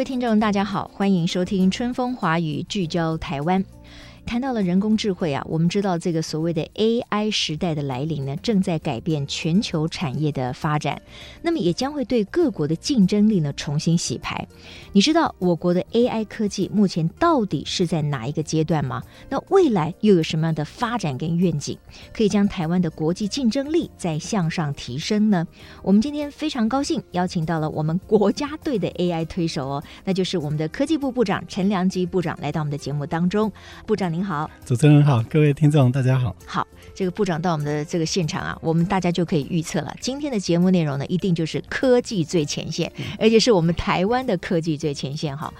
各位听众，大家好，欢迎收听《春风华语》，聚焦台湾。谈到了人工智慧啊，我们知道这个所谓的 AI 时代的来临呢，正在改变全球产业的发展，那么也将会对各国的竞争力呢重新洗牌。你知道我国的 AI 科技目前到底是在哪一个阶段吗？那未来又有什么样的发展跟愿景，可以将台湾的国际竞争力再向上提升呢？我们今天非常高兴邀请到了我们国家队的 AI 推手哦，那就是我们的科技部部长陈良基部长来到我们的节目当中，部长您。您好，主持人好，各位听众大家好。好，这个部长到我们的这个现场啊，我们大家就可以预测了，今天的节目内容呢，一定就是科技最前线，而且是我们台湾的科技最前线哈。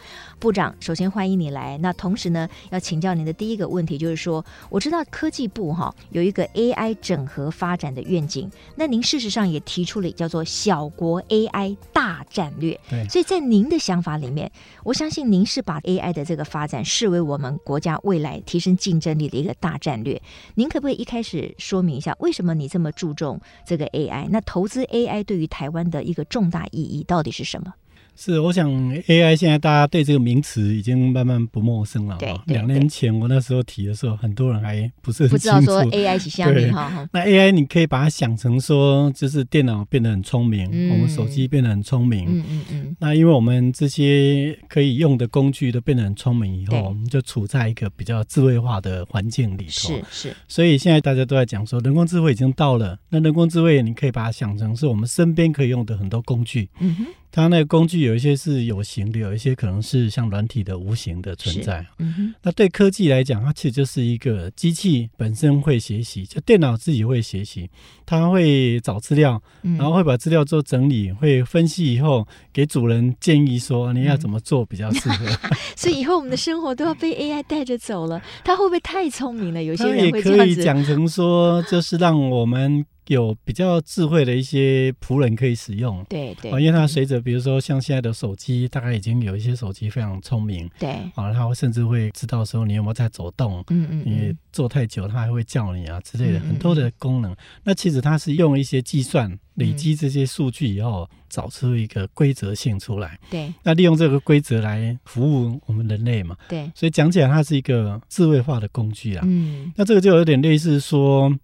部长，首先欢迎你来。那同时呢，要请教您的第一个问题就是说，我知道科技部哈有一个 AI 整合发展的愿景，那您事实上也提出了叫做“小国 AI 大战略”。对，所以在您的想法里面，我相信您是把 AI 的这个发展视为我们国家未来提升竞争力的一个大战略。您可不可以一开始说明一下，为什么你这么注重这个 AI？那投资 AI 对于台湾的一个重大意义到底是什么？是，我想 AI 现在大家对这个名词已经慢慢不陌生了。对，两年前我那时候提的时候，很多人还不是很清楚。不知道说 AI 是什么哈。那 AI 你可以把它想成说，就是电脑变得很聪明，嗯、我们手机变得很聪明。嗯嗯嗯。那因为我们这些可以用的工具都变得很聪明以后，我们就处在一个比较智慧化的环境里头。是是。所以现在大家都在讲说，人工智慧已经到了。那人工智慧你可以把它想成是我们身边可以用的很多工具。嗯哼。它那个工具有一些是有形的，有一些可能是像软体的无形的存在。嗯、那对科技来讲，它其实就是一个机器本身会学习，就电脑自己会学习，它会找资料，然后会把资料做整理，会分析以后给主人建议说你要怎么做比较适合。嗯、所以以后我们的生活都要被 AI 带着走了，它会不会太聪明了？有些人会这样子。也可以讲成说，就是让我们。有比较智慧的一些仆人可以使用，对对，因为它随着比如说像现在的手机，大概已经有一些手机非常聪明，对，啊，它会甚至会知道说你有没有在走动，嗯嗯，你坐太久，它还会叫你啊之类的，很多的功能。那其实它是用一些计算累积这些数据以后，找出一个规则性出来，对，那利用这个规则来服务我们人类嘛，对，所以讲起来它是一个智慧化的工具啊，嗯，那这个就有点类似说。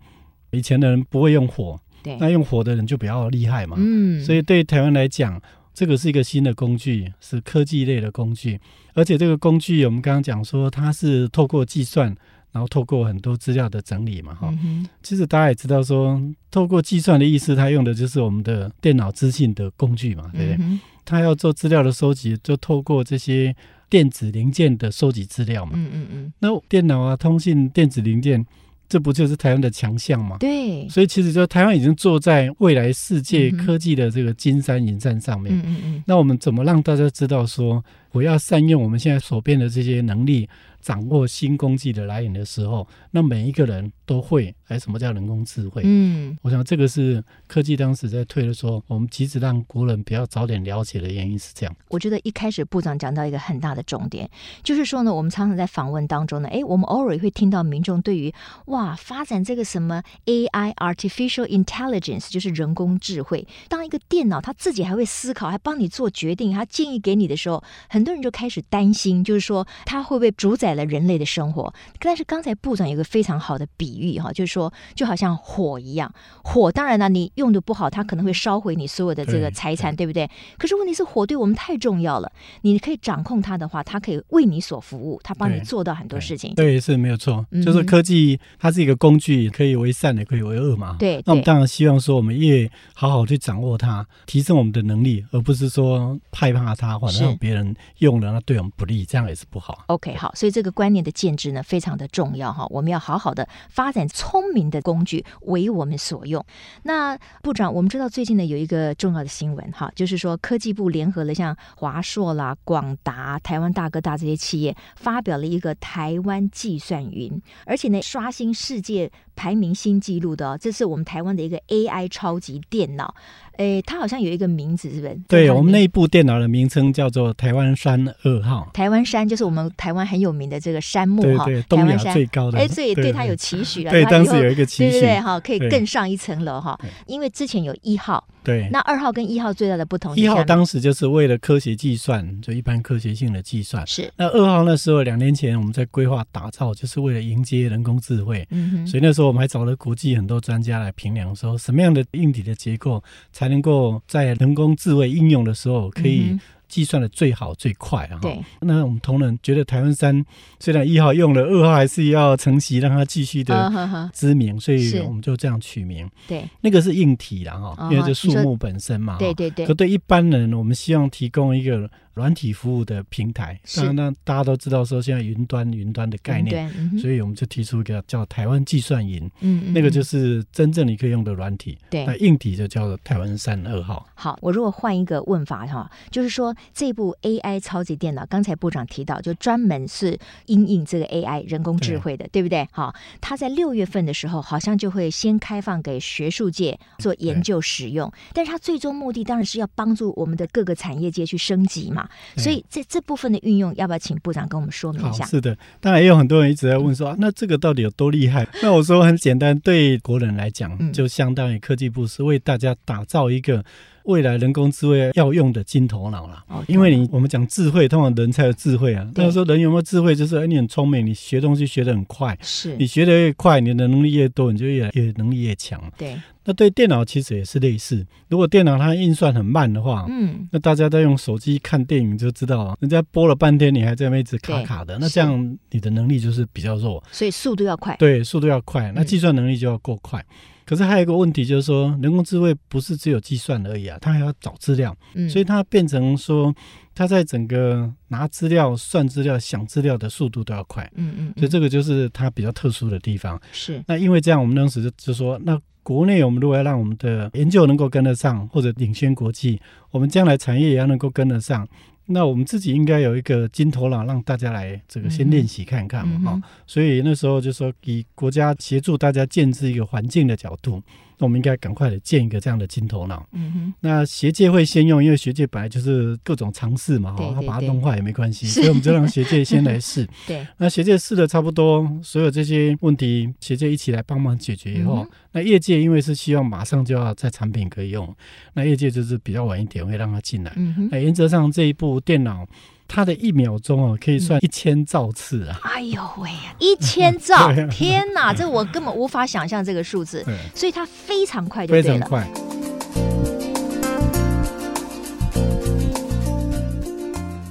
以前的人不会用火，对，那用火的人就比较厉害嘛。嗯，所以对台湾来讲，这个是一个新的工具，是科技类的工具。而且这个工具，我们刚刚讲说，它是透过计算，然后透过很多资料的整理嘛，哈、嗯。其实大家也知道说，透过计算的意思，它用的就是我们的电脑资讯的工具嘛，对不对？嗯、它要做资料的收集，就透过这些电子零件的收集资料嘛。嗯嗯嗯。那电脑啊，通信电子零件。这不就是台湾的强项吗？对，所以其实就台湾已经坐在未来世界科技的这个金山银山上面。嗯嗯嗯。那我们怎么让大家知道说，我要善用我们现在所变的这些能力？掌握新工具的来源的时候，那每一个人都会，哎，什么叫人工智慧？嗯，我想这个是科技当时在推的时候，我们即使让国人比较早点了解的原因是这样。我觉得一开始部长讲到一个很大的重点，就是说呢，我们常常在访问当中呢，哎，我们偶尔会听到民众对于哇，发展这个什么 AI（Artificial Intelligence） 就是人工智慧，当一个电脑它自己还会思考，还帮你做决定，它建议给你的时候，很多人就开始担心，就是说它会不会主宰了人类的生活，但是刚才部长有个非常好的比喻哈，就是说就好像火一样，火当然呢，你用的不好，它可能会烧毁你所有的这个财产，对，对不对？可是问题是火对我们太重要了，你可以掌控它的话，它可以为你所服务，它帮你做到很多事情。对，对是没有错，就是科技它是一个工具，可以为善也可以为恶嘛。对，那我们当然希望说我们越好好去掌握它，提升我们的能力，而不是说害怕它，或者让别人用了，那对我们不利，这样也是不好。OK，好，所以这个个观念的建制呢，非常的重要哈。我们要好好的发展聪明的工具为我们所用。那部长，我们知道最近呢有一个重要的新闻哈，就是说科技部联合了像华硕啦、广达、台湾大哥大这些企业，发表了一个台湾计算云，而且呢刷新世界排名新纪录的，哦这是我们台湾的一个 AI 超级电脑。诶，它好像有一个名字，是不是？对，我们内部电脑的名称叫做台湾山二号。台湾山就是我们台湾很有名的这个山木哈，对对，东亚最高的。哎，所以对它有期许了。对，当时有一个期许，对对对，哈，可以更上一层楼哈。因为之前有一号，对，那二号跟一号最大的不同，一号当时就是为了科学计算，就一般科学性的计算。是。那二号那时候两年前我们在规划打造，就是为了迎接人工智慧。嗯哼。所以那时候我们还找了国际很多专家来评量，说什么样的硬体的结构才能够在在人工智慧应用的时候，可以计算的最好最快啊！对，那我们同仁觉得台湾山虽然一号用了，二号还是要承袭，让它继续的知名，所以我们就这样取名。对，那个是硬体啦哈，因为这树木本身嘛。对对对。可对一般人，我们希望提供一个。软体服务的平台，当然呢，大家都知道说现在云端云端的概念，嗯、所以我们就提出一个叫台湾计算云，嗯，嗯，那个就是真正你可以用的软体，对，那硬体就叫做台湾山二号。好，我如果换一个问法哈，就是说这部 AI 超级电脑，刚才部长提到，就专门是因应这个 AI 人工智慧的，对，对不对？好，它在六月份的时候，好像就会先开放给学术界做研究使用，但是它最终目的当然是要帮助我们的各个产业界去升级嘛。所以这这部分的运用，要不要请部长跟我们说明一下？是的，当然也有很多人一直在问说，啊、那这个到底有多厉害？那我说很简单，对国人来讲，就相当于科技部是为大家打造一个未来人工智慧要用的金头脑了。因为你我们讲智慧，通常人才有智慧啊。那说人有没有智慧，就是哎，你很聪明，你学东西学得很快，是你学得越快，你的能力越多，你就越越能力越强。对。那对电脑其实也是类似，如果电脑它运算很慢的话，嗯，那大家在用手机看电影就知道，人家播了半天，你还在那边一直卡卡的，那这样你的能力就是比较弱，所以速度要快，对，速度要快，那计算能力就要够快。嗯、可是还有一个问题就是说，人工智慧不是只有计算而已啊，它还要找资料，嗯，所以它变成说，它在整个拿资料、算资料、想资料的速度都要快，嗯嗯，所以这个就是它比较特殊的地方。是，那因为这样，我们当时就就说那。国内我们如果要让我们的研究能够跟得上，或者领先国际，我们将来产业也要能够跟得上，那我们自己应该有一个金头脑，让大家来这个先练习看看嘛。哈，所以那时候就说以国家协助大家建制一个环境的角度。那我们应该赶快的建一个这样的金头脑。嗯哼。那学界会先用，因为学界本来就是各种尝试嘛，哈，他把它弄坏也没关系，所以我们就让学界先来试。对。那学界试的差不多，所有这些问题，学界一起来帮忙解决以后，嗯、那业界因为是希望马上就要在产品可以用，那业界就是比较晚一点会让它进来。嗯哼。那原则上这一部电脑。它的一秒钟哦，可以算一千兆次啊！哎呦喂呀，一千兆！天哪，这我根本无法想象这个数字。所以它非常快就，对，非常快。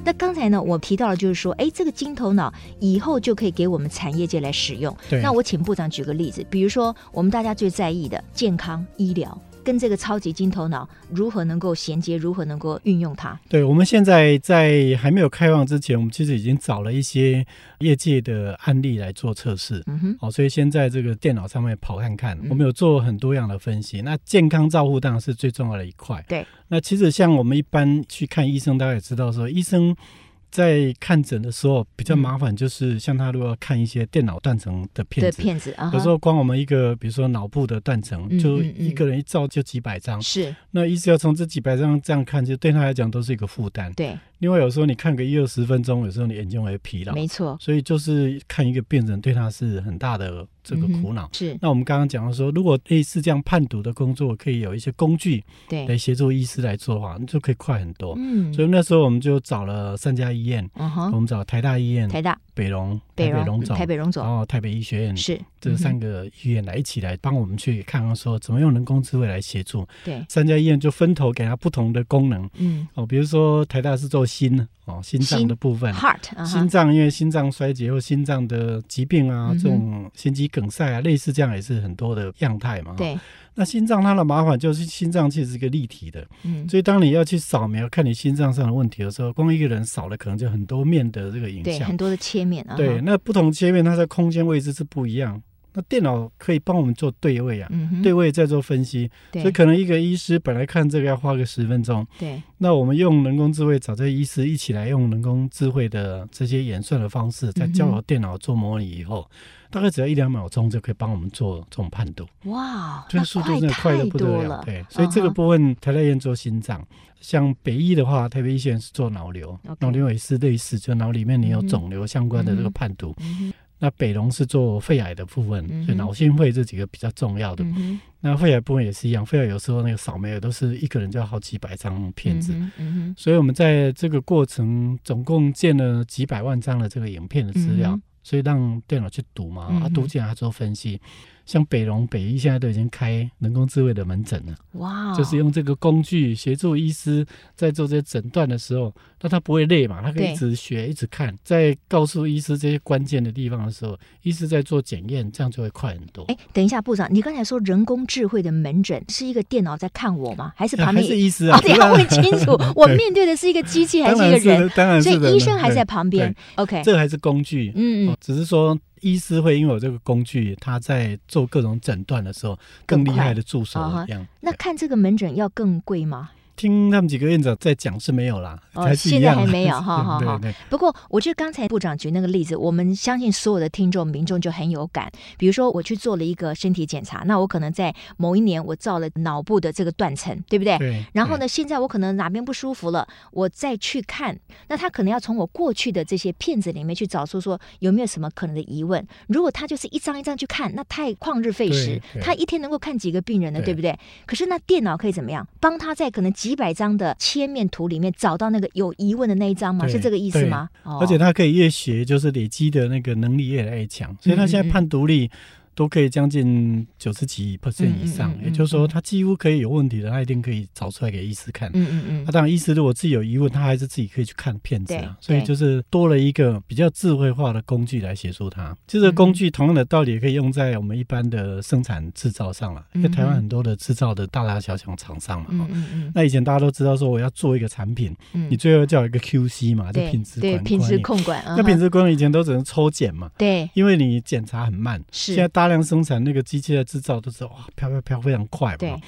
那刚才呢，我提到了，就是说，哎，这个金头脑以后就可以给我们产业界来使用。那我请部长举个例子，比如说我们大家最在意的健康医疗。跟这个超级金头脑如何能够衔接，如何能够运用它？对，我们现在在还没有开放之前，我们其实已经找了一些业界的案例来做测试。嗯哼，好，所以先在这个电脑上面跑看看。嗯、我们有做很多样的分析。那健康照护当然是最重要的一块。对，那其实像我们一般去看医生，大家也知道说医生。在看诊的时候比较麻烦，就是像他如果要看一些电脑断层的片子，片子啊，有时候光我们一个，比如说脑部的断层，就一个人一照就几百张，是，那医师要从这几百张这样看，就对他来讲都是一个负担。对，另外有时候你看个一二十分钟，有时候你眼睛会疲劳，没错，所以就是看一个病人对他是很大的。这个苦恼、嗯、是。那我们刚刚讲到说，如果类似这样判读的工作，可以有一些工具，对，来协助医师来做的话，你就可以快很多。嗯，所以那时候我们就找了三家医院，嗯哼，我们找台大医院、台大、北荣、台北荣总、台北荣总，然后台北医学院，是这三个医院来一起来帮我们去看看说，怎么用人工智慧来协助。对，三家医院就分头给他不同的功能。嗯，哦，比如说台大是做心哦，心脏的部分，heart，、uh huh、心脏因为心脏衰竭或心脏的疾病啊，这种心肌梗塞啊，类似这样也是很多的样态嘛。对，那心脏它的麻烦就是心脏其实是一个立体的，嗯，所以当你要去扫描看你心脏上的问题的时候，光一个人扫了可能就很多面的这个影像，对，很多的切面啊。对，那不同切面它在空间位置是不一样。那电脑可以帮我们做对位啊，嗯、哼。对位再做分析，所以可能一个医师本来看这个要花个十分钟，对，那我们用人工智慧找这个医师一起来用人工智慧的这些演算的方式，再交由电脑做模拟以后，嗯、大概只要一两秒钟就可以帮我们做这种判读。哇，这速度真的快得不得了。了。对，所以这个部分台大医院做心脏，像北医的话，台北医学院是做脑瘤，脑瘤也是类似，就脑里面你有肿瘤相关的这个判读。那北龙是做肺癌的部分，嗯、所以脑心肺这几个比较重要的。嗯、那肺癌部分也是一样，肺癌有时候那个扫描都是一个人就要好几百张片子，所以我们在这个过程总共建了几百万张的这个影片的资料，嗯、所以让电脑去读嘛，啊读进来做分析。像北荣、北医现在都已经开人工智慧的门诊了，哇 Wow！就是用这个工具协助医师在做这些诊断的时候，那他不会累嘛？他可以一直学、一直看，在告诉医师这些关键的地方的时候，医师在做检验，这样就会快很多。哎，等一下，部长，你刚才说人工智慧的门诊是一个电脑在看我吗？还是旁边、啊、是医师啊？你要问清楚，我面对的是一个机器还是一个人？当然是，所以医生还在旁边。OK，这个还是工具，嗯嗯、哦，只是说。医师会因为有这个工具，他在做各种诊断的时候，更厉害的助手一样。那看这个门诊要更贵吗？听他们几个院长在讲是没有啦，哦，现在还没有哈 哈哈。不过，我觉得刚才部长举那个例子，我们相信所有的听众民众就很有感。比如说，我去做了一个身体检查，那我可能在某一年我造了脑部的这个断层，对不对？对。然后呢，现在我可能哪边不舒服了，我再去看，那他可能要从我过去的这些片子里面去找出说有没有什么可能的疑问。如果他就是一张一张去看，那太旷日费时。他一天能够看几个病人呢？对不对？可是那电脑可以怎么样？帮他在可能几百张的。切面图里面找到那个有疑问的那一张吗？是这个意思吗？而且他可以越学，就是累积的那个能力越来越强，所以他现在判读力。都可以将近九十几 percent 以上，嗯嗯嗯嗯、也就是说，他几乎可以有问题的，他一定可以找出来给医师看。嗯嗯嗯。那、嗯啊、当然，医师如果自己有疑问，他还是自己可以去看片子啊。所以就是多了一个比较智慧化的工具来协助他。这个工具同样的道理也可以用在我们一般的生产制造上了。因为台湾很多的制造的大大小小厂商嘛。嗯嗯嗯。那以前大家都知道说，我要做一个产品，嗯、你最后叫一个 QC 嘛，就品质管品质控管。那品质管理以前都只能抽检嘛。对。因为你检查很慢。是。现在大大量生产那个机器的制造都是哇飘飘飘非常快嘛，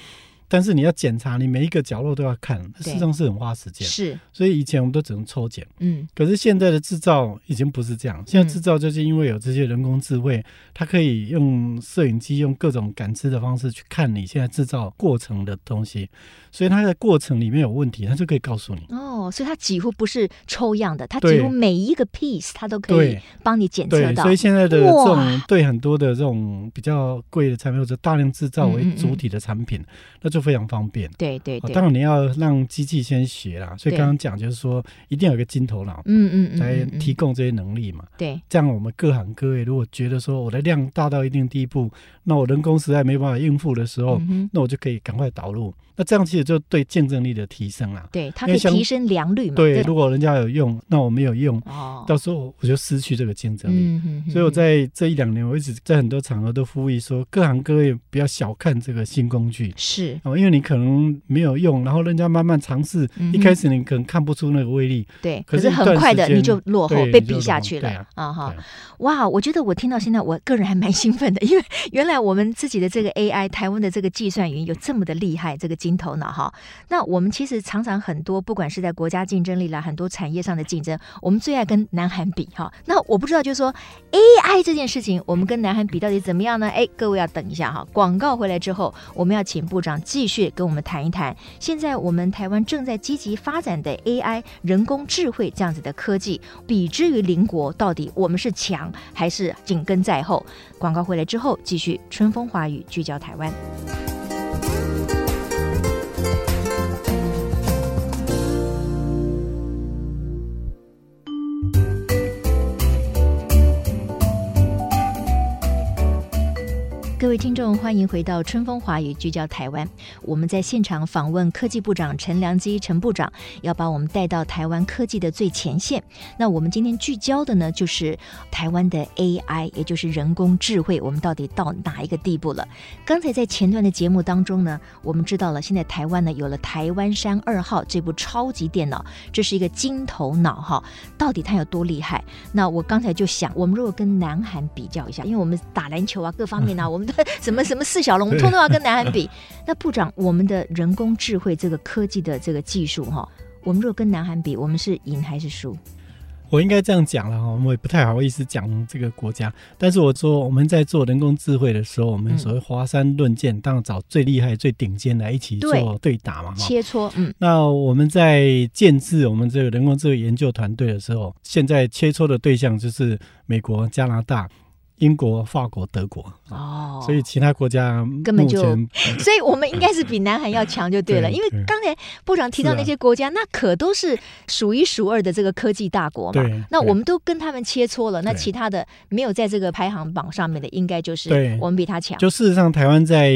但是你要检查，你每一个角落都要看，事实际上是很花时间。是，所以以前我们都只能抽检。嗯，可是现在的制造已经不是这样，现在制造就是因为有这些人工智慧，它可以用摄影机用各种感知的方式去看你现在制造过程的东西，所以它的过程里面有问题，它就可以告诉你。哦，所以它几乎不是抽样的，它几乎每一个 piece 它都可以帮你检测到。所以现在的这种对很多的这种比较贵的产品或者大量制造为主体的产品，那就。非常方便，对对对。当然你要让机器先学啦，所以刚刚讲就是说，一定要有个金头脑，嗯嗯嗯，来提供这些能力嘛。对，这样我们各行各业如果觉得说我的量大到一定地步，那我人工实在没办法应付的时候，那我就可以赶快导入。那这样其实就对竞争力的提升啊，对，它可以提升良率嘛。对，如果人家有用，那我没有用，哦，到时候我就失去这个竞争力。所以我在这一两年，我一直在很多场合都呼吁说，各行各业不要小看这个新工具。是哦。因为你可能没有用，然后人家慢慢尝试，嗯、一开始你可能看不出那个威力，对，可是很快的你就落后，被比下去了啊哈！哇，我觉得我听到现在，我个人还蛮兴奋的，因为原来我们自己的这个 AI，台湾的这个计算云有这么的厉害，这个金头脑哈。那我们其实常常很多，不管是在国家竞争力啦，很多产业上的竞争，我们最爱跟南韩比哈。那我不知道，就是说 AI 这件事情，我们跟南韩比到底怎么样呢？哎，各位要等一下哈，广告回来之后，我们要请部长继续跟我们谈一谈，现在我们台湾正在积极发展的 AI 人工智慧这样子的科技，比之于邻国，到底我们是强还是紧跟在后？广告回来之后，继续春风华语聚焦台湾。位听众，欢迎回到春风华语，聚焦台湾。我们在现场访问科技部长陈良基陈部长，要把我们带到台湾科技的最前线。那我们今天聚焦的呢，就是台湾的 AI，也就是人工智慧，我们到底到哪一个地步了？刚才在前段的节目当中呢，我们知道了，现在台湾呢有了台湾山二号这部超级电脑，这是一个金头脑哈，到底它有多厉害？那我刚才就想，我们如果跟南韩比较一下，因为我们打篮球啊，各方面啊，我们。什么什么四小龙，我们通通要跟南韩比。那部长，我们的人工智慧这个科技的这个技术哈，我们如果跟南韩比，我们是赢还是输？我应该这样讲了哈，我也不太好意思讲这个国家。但是我说我们在做人工智慧的时候，我们所谓华山论剑，当然找最厉害、最顶尖来一起做对打嘛，切磋。嗯，那我们在建制我们这个人工智慧研究团队的时候，现在切磋的对象就是美国、加拿大。英国、法国、德国哦，所以其他国家根本就，所以我们应该是比南韩要强就对了。因为刚才部长提到那些国家，那可都是数一数二的这个科技大国嘛。那我们都跟他们切磋了，那其他的没有在这个排行榜上面的，应该就是我们比他强。就事实上，台湾在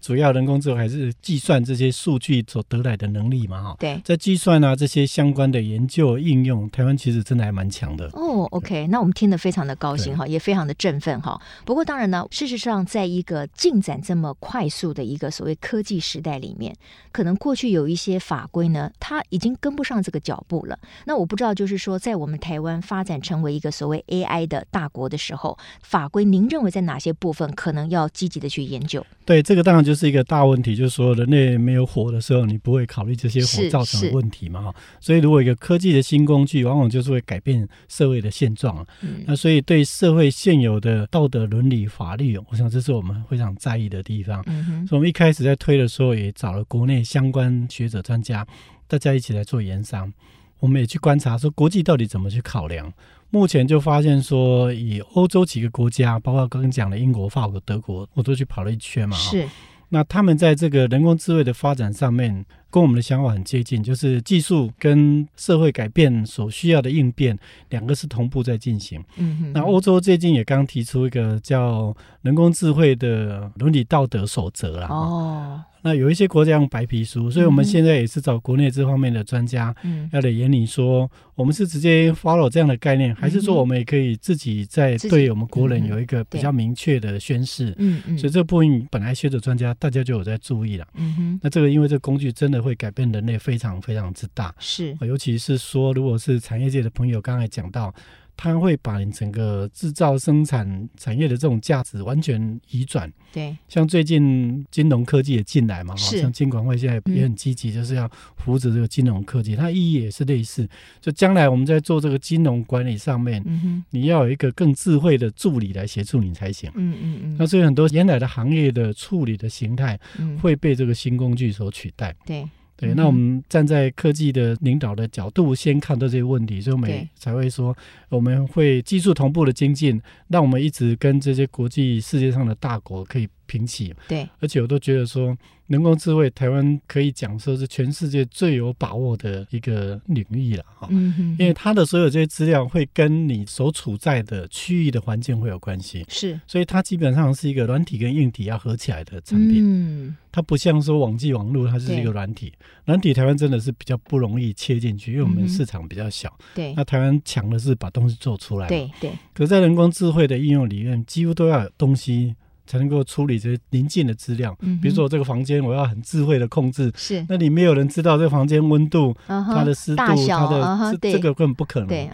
主要人工智能还是计算这些数据所得来的能力嘛，哈。对，在计算啊这些相关的研究应用，台湾其实真的还蛮强的。哦，OK，那我们听得非常的高兴哈，也非常的振。份哈，不过当然呢，事实上，在一个进展这么快速的一个所谓科技时代里面，可能过去有一些法规呢，它已经跟不上这个脚步了。那我不知道，就是说，在我们台湾发展成为一个所谓 AI 的大国的时候，法规您认为在哪些部分可能要积极的去研究？对，这个当然就是一个大问题，就是说人类没有火的时候，你不会考虑这些火造成的问题嘛？哈，所以如果一个科技的新工具，往往就是会改变社会的现状。嗯，那所以对社会现有的的道德伦理法律，我想这是我们非常在意的地方。嗯哼，所以我们一开始在推的时候，也找了国内相关学者专家，大家一起来做研商。我们也去观察说国际到底怎么去考量。目前就发现说，以欧洲几个国家，包括刚刚讲的英国、法国、德国，我都去跑了一圈嘛。是。那他们在这个人工智慧的发展上面，跟我们的想法很接近，就是技术跟社会改变所需要的应变，两个是同步在进行。嗯哼。那欧洲最近也刚提出一个叫人工智慧的伦理道德守则啦。哦。那有一些国家用白皮书，所以我们现在也是找国内这方面的专家，嗯，要来研拟说，我们是直接 follow 这样的概念，还是说我们也可以自己在对我们国人有一个比较明确的宣示？嗯嗯。所以这部分本来学者专家大家就有在注意了。嗯哼。那这个因为这工具真的会改变人类非常非常之大，是，尤其是说如果是产业界的朋友刚才讲到。它会把你整个制造生产产业的这种价值完全移转。对，像最近金融科技也进来嘛，哈像金管会现在也很积极，就是要扶持这个金融科技。嗯、它意义也是类似，就将来我们在做这个金融管理上面，嗯、你要有一个更智慧的助理来协助你才行。嗯嗯嗯。那所以很多原来的行业的处理的形态会被这个新工具所取代。对。对，那我们站在科技的领导的角度，先看到这些问题，所以我们才会说，我们会技术同步的精进，让我们一直跟这些国际世界上的大国可以平起。对，而且我都觉得说。人工智慧，台湾可以讲说是全世界最有把握的一个领域了哈，嗯哼，因为它的所有这些资料会跟你所处在的区域的环境会有关系，是，所以它基本上是一个软体跟硬体要合起来的产品，嗯，它不像说网际网络，它就是一个软体，软体台湾真的是比较不容易切进去，因为我们市场比较小，对，那台湾强的是把东西做出来，对对，可在人工智慧的应用里面，几乎都要有东西。才能够处理这些临近的资料，嗯比如说这个房间，我要很智慧的控制，是，那你没有人知道这个房间温度、它的湿度、它的这这个根本不可能。对，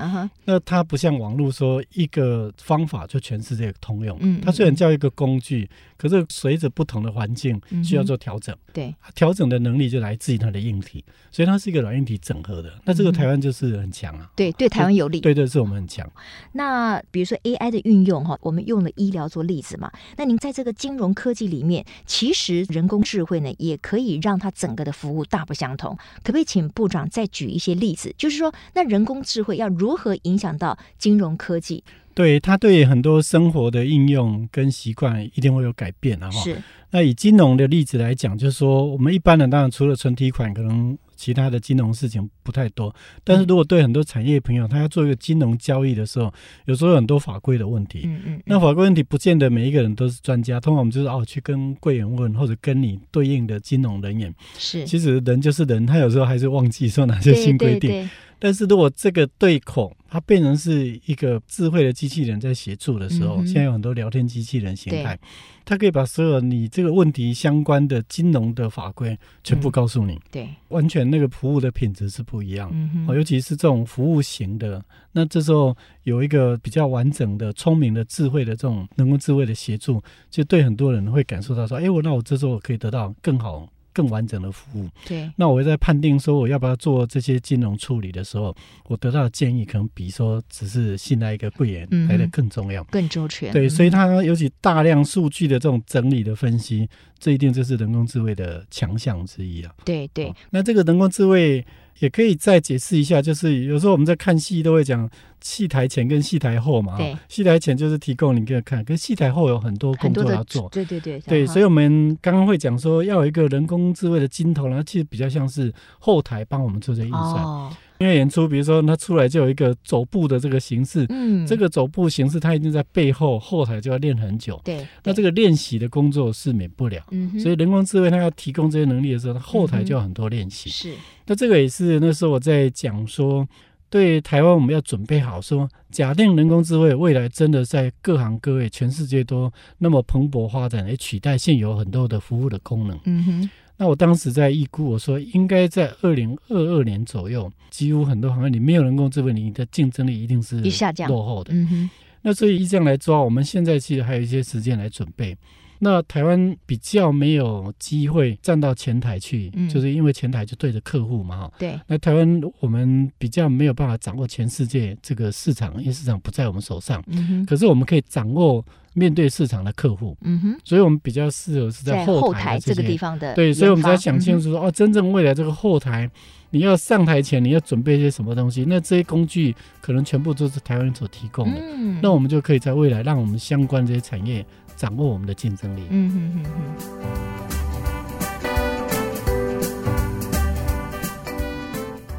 那它不像网络说一个方法就全世界通用，嗯它虽然叫一个工具，可是随着不同的环境需要做调整，对，调整的能力就来自于它的硬体，所以它是一个软硬体整合的。那这个台湾就是很强啊，对，对台湾有利，对对，是我们很强。那比如说 AI 的运用哈，我们用了医疗做例子嘛，那您。在这个金融科技里面，其实人工智慧呢，也可以让它整个的服务大不相同。可不可以请部长再举一些例子？就是说，那人工智慧要如何影响到金融科技？对，它对很多生活的应用跟习惯一定会有改变啊！哈，是。那以金融的例子来讲，就是说，我们一般人当然除了存提款，可能其他的金融事情不太多。但是如果对很多产业朋友，他要做一个金融交易的时候，有时候有很多法规的问题。嗯嗯。那法规问题不见得每一个人都是专家，通常我们就是哦去跟柜员问，或者跟你对应的金融人员。是。其实人就是人，他有时候还是忘记说哪些新规定。对对对。但是如果这个对口，它变成是一个智慧的机器人在协助的时候，嗯、现在有很多聊天机器人形态，它可以把所有你这个问题相关的金融的法规全部告诉你。嗯、对，完全那个服务的品质是不一样。嗯，尤其是这种服务型的，那这时候有一个比较完整的、聪明的、智慧的这种人工智慧的协助，就对很多人会感受到说：“哎，我那我这时候可以得到更好。”更完整的服务，对。那我在判定说我要不要做这些金融处理的时候，我得到的建议可能比说只是信赖一个柜员来的更重要、更周全。对，所以它尤其大量数据的这种整理的分析，这一定就是人工智慧的强项之一啊。对对、哦。那这个人工智慧。也可以再解释一下，就是有时候我们在看戏都会讲戏台前跟戏台后嘛。对。戏台前就是提供你给看，跟戏台后有很多工作要做。对对对。对，所以我们刚刚会讲说要有一个人工智慧的金头，然后其实比较像是后台帮我们做这个运算。哦。因为演出，比如说他出来就有一个走步的这个形式，嗯，这个走步形式他一定在背后后台就要练很久。对。那这个练习的工作是免不了。嗯。所以人工智慧它要提供这些能力的时候，它后台就要很多练习。是。那这个也是那时候我在讲说，对台湾我们要准备好说，假定人工智慧未来真的在各行各业全世界都那么蓬勃发展，来取代现有很多的服务的功能。嗯哼。那我当时在预估，我说应该在二零二二年左右，几乎很多行业里没有人工智慧，你的竞争力一定是落后的。嗯哼。那所以依这样来抓，我们现在其实还有一些时间来准备。那台湾比较没有机会站到前台去，嗯，就是因为前台就对着客户嘛，哈。对。那台湾我们比较没有办法掌握全世界这个市场，因为市场不在我们手上。嗯哼。可是我们可以掌握面对市场的客户。嗯哼。所以我们比较适合是在后台这，这个地方的。对，所以我们才想清楚说，哦，真正未来这个后台，你要上台前你要准备一些什么东西？那这些工具可能全部都是台湾所提供的。嗯。那我们就可以在未来让我们相关这些产业。掌握我们的竞争力。嗯哼哼哼。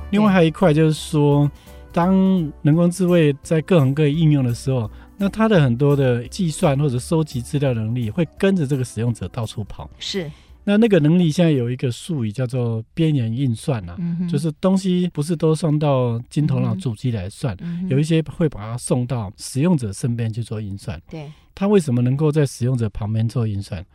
另外还有一块就是说，当人工智慧在各行各业应用的时候，那它的很多的计算或者收集资料能力会跟着这个使用者到处跑。是。那那个能力现在有一个术语叫做边缘运算啊，嗯，就是东西不是都送到金头脑主机来算，嗯，有一些会把它送到使用者身边去做运算。对，它为什么能够在使用者旁边做运算？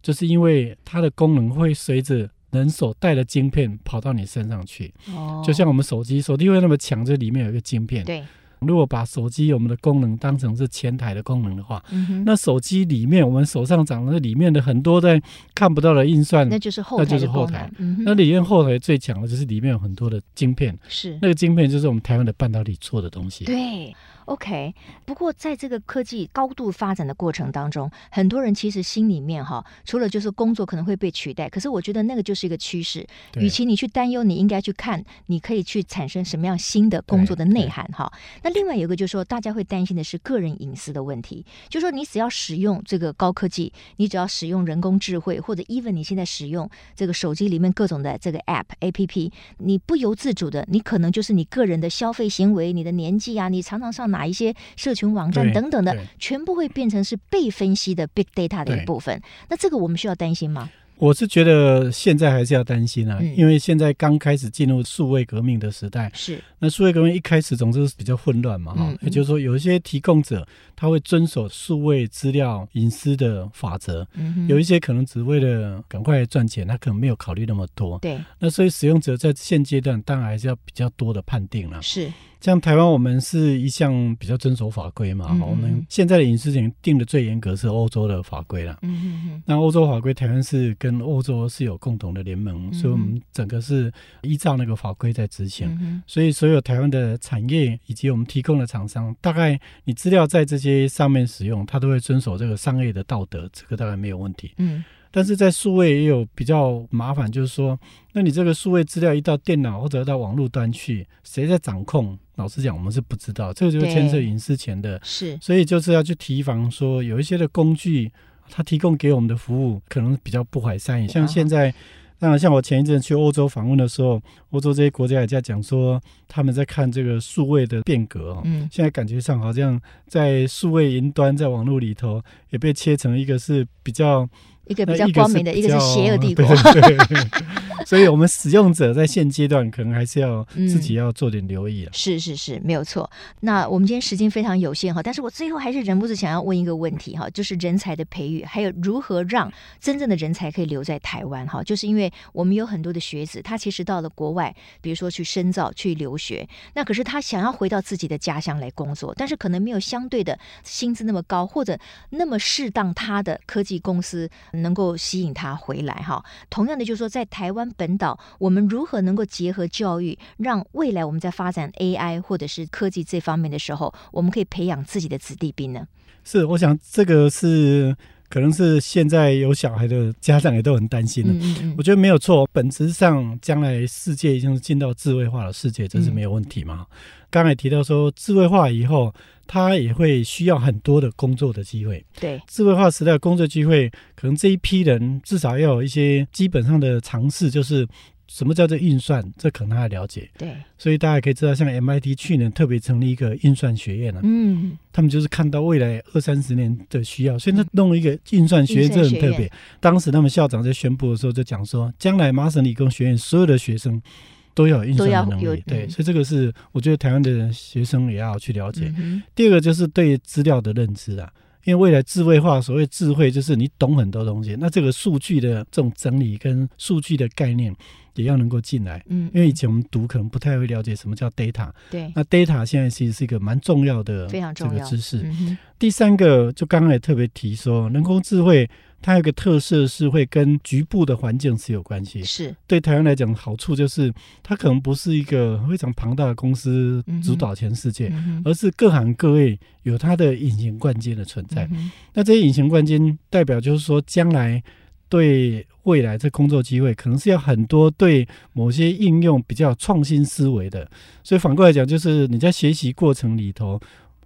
就是因为它的功能会随着人手带的晶片跑到你身上去。哦，就像我们手机，手机会那么强，这里面有一个晶片。对。如果把手机我们的功能当成是前台的功能的话，嗯、那手机里面我们手上长的里面的很多在看不到的运算，那就是后台，那就是后台。嗯、那里面后台最强的就是里面有很多的晶片，是那个晶片就是我们台湾的半导体做的东西。对。OK，不过在这个科技高度发展的过程当中，很多人其实心里面哈，除了就是工作可能会被取代，可是我觉得那个就是一个趋势。与其你去担忧，你应该去看，你可以去产生什么样新的工作的内涵哈。那另外有一个就是说，大家会担心的是个人隐私的问题，就是说你只要使用这个高科技，你只要使用人工智慧，或者 even 你现在使用这个手机里面各种的这个 App APP，你不由自主的，你可能就是你个人的消费行为，你的年纪啊，你常常上哪？一些社群网站等等的，全部会变成是被分析的 big data 的一部分。那这个我们需要担心吗？我是觉得现在还是要担心啊，嗯、因为现在刚开始进入数位革命的时代。是。那数位革命一开始总是比较混乱嘛，哈、嗯嗯，也就是说有一些提供者他会遵守数位资料隐私的法则，嗯，有一些可能只为了赶快赚钱，他可能没有考虑那么多。对。那所以使用者在现阶段当然还是要比较多的判定了。是。像台湾，我们是一向比较遵守法规嘛，我们现在的隐私权定的最严格是欧洲的法规了。嗯嗯嗯。那欧洲法规，台湾是跟欧洲是有共同的联盟，嗯，所以我们整个是依照那个法规在执行，嗯。所以所有台湾的产业以及我们提供的厂商，大概你资料在这些上面使用，它都会遵守这个商业的道德，这个大概没有问题。嗯。但是在数位也有比较麻烦，就是说，那你这个数位资料一到电脑或者到网络端去，谁在掌控？老实讲，我们是不知道，这个就是牵涉隐私权的。是，所以就是要去提防说，有一些的工具，它提供给我们的服务可能比较不怀善意。像现在那，像我前一阵去欧洲访问的时候，欧洲这些国家也在讲说，他们在看这个数位的变革哦。嗯，现在感觉上好像在数位云端在网络里头也被切成一个是比较。一个比较光明的，一个是邪恶 帝国。对对对 所以，我们使用者在现阶段可能还是要自己要做点留意啊。嗯、是是是，没有错。那我们今天时间非常有限哈，但是我最后还是忍不住想要问一个问题哈，就是人才的培育，还有如何让真正的人才可以留在台湾哈？就是因为我们有很多的学子，他其实到了国外，比如说去深造、去留学，那可是他想要回到自己的家乡来工作，但是可能没有相对的薪资那么高，或者那么适当他的科技公司。能够吸引他回来哈。同样的，就是说，在台湾本岛，我们如何能够结合教育，让未来我们在发展 AI 或者是科技这方面的时候，我们可以培养自己的子弟兵呢？是，我想这个是可能是现在有小孩的家长也都很担心了。嗯嗯，我觉得没有错，本质上将来世界已经是进到智慧化的世界，这是没有问题嘛。嗯、刚才提到说智慧化以后。他也会需要很多的工作的机会。对，智慧化时代的工作机会，可能这一批人至少要有一些基本上的尝试，就是什么叫做运算，这可能他了解。对，所以大家可以知道，像 MIT 去年特别成立一个运算学院了。嗯，他们就是看到未来二三十年的需要，所以他弄一个运算学院，这很特别。当时他们校长在宣布的时候就讲说，将来麻省理工学院所有的学生。都要有运算的能力，对，所以这个是我觉得台湾的学生也要去了解。嗯、第二个就是对资料的认知啊，因为未来智慧化，所谓智慧就是你懂很多东西，那这个数据的这种整理跟数据的概念也要能够进来。嗯，因为以前我们读可能不太会了解什么叫 data，对，那 data 现在其实是一个蛮重要的非常重要知识。第三个就刚刚也特别提说，人工智慧。它有个特色是会跟局部的环境是有关系，是对台湾来讲好处就是它可能不是一个非常庞大的公司主导全世界，嗯、而是各行各业有它的隐形冠军的存在。嗯、那这些隐形冠军代表就是说，将来对未来这工作机会可能是要很多对某些应用比较创新思维的。所以反过来讲，就是你在学习过程里头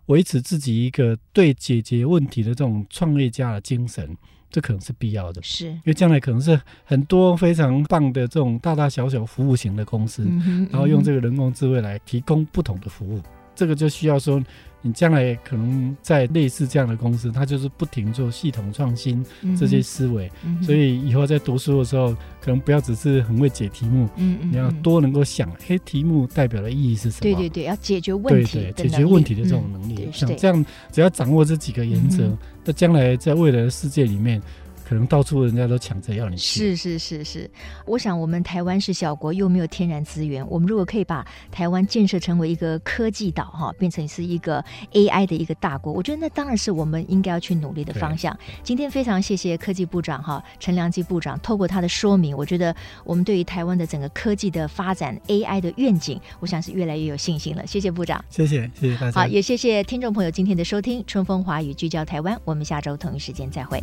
维持自己一个对解决问题的这种创业家的精神。这可能是必要的，是因为将来可能是很多非常棒的这种大大小小服务型的公司，嗯嗯、然后用这个人工智慧来提供不同的服务，这个就需要说。你将来可能在类似这样的公司，它就是不停做系统创新这些思维，所以以后在读书的时候，可能不要只是很会解题目，嗯嗯、你要多能够想，嘿，题目代表的意义是什么？对对对，要解决问题，对对，解决问题的这种能力，像、嗯、这样，只要掌握这几个原则，那将、嗯、来在未来的世界里面。可能到处人家都抢着要你去。是是是是，我想我们台湾是小国，又没有天然资源。我们如果可以把台湾建设成为一个科技岛，哈，变成是一个 AI 的一个大国，我觉得那当然是我们应该要去努力的方向。今天非常谢谢科技部长哈陈良基部长，透过他的说明，我觉得我们对于台湾的整个科技的发展 AI 的愿景，我想是越来越有信心了。谢谢部长，谢谢谢谢大家。好，也谢谢听众朋友今天的收听，春风华语聚焦台湾，我们下周同一时间再会。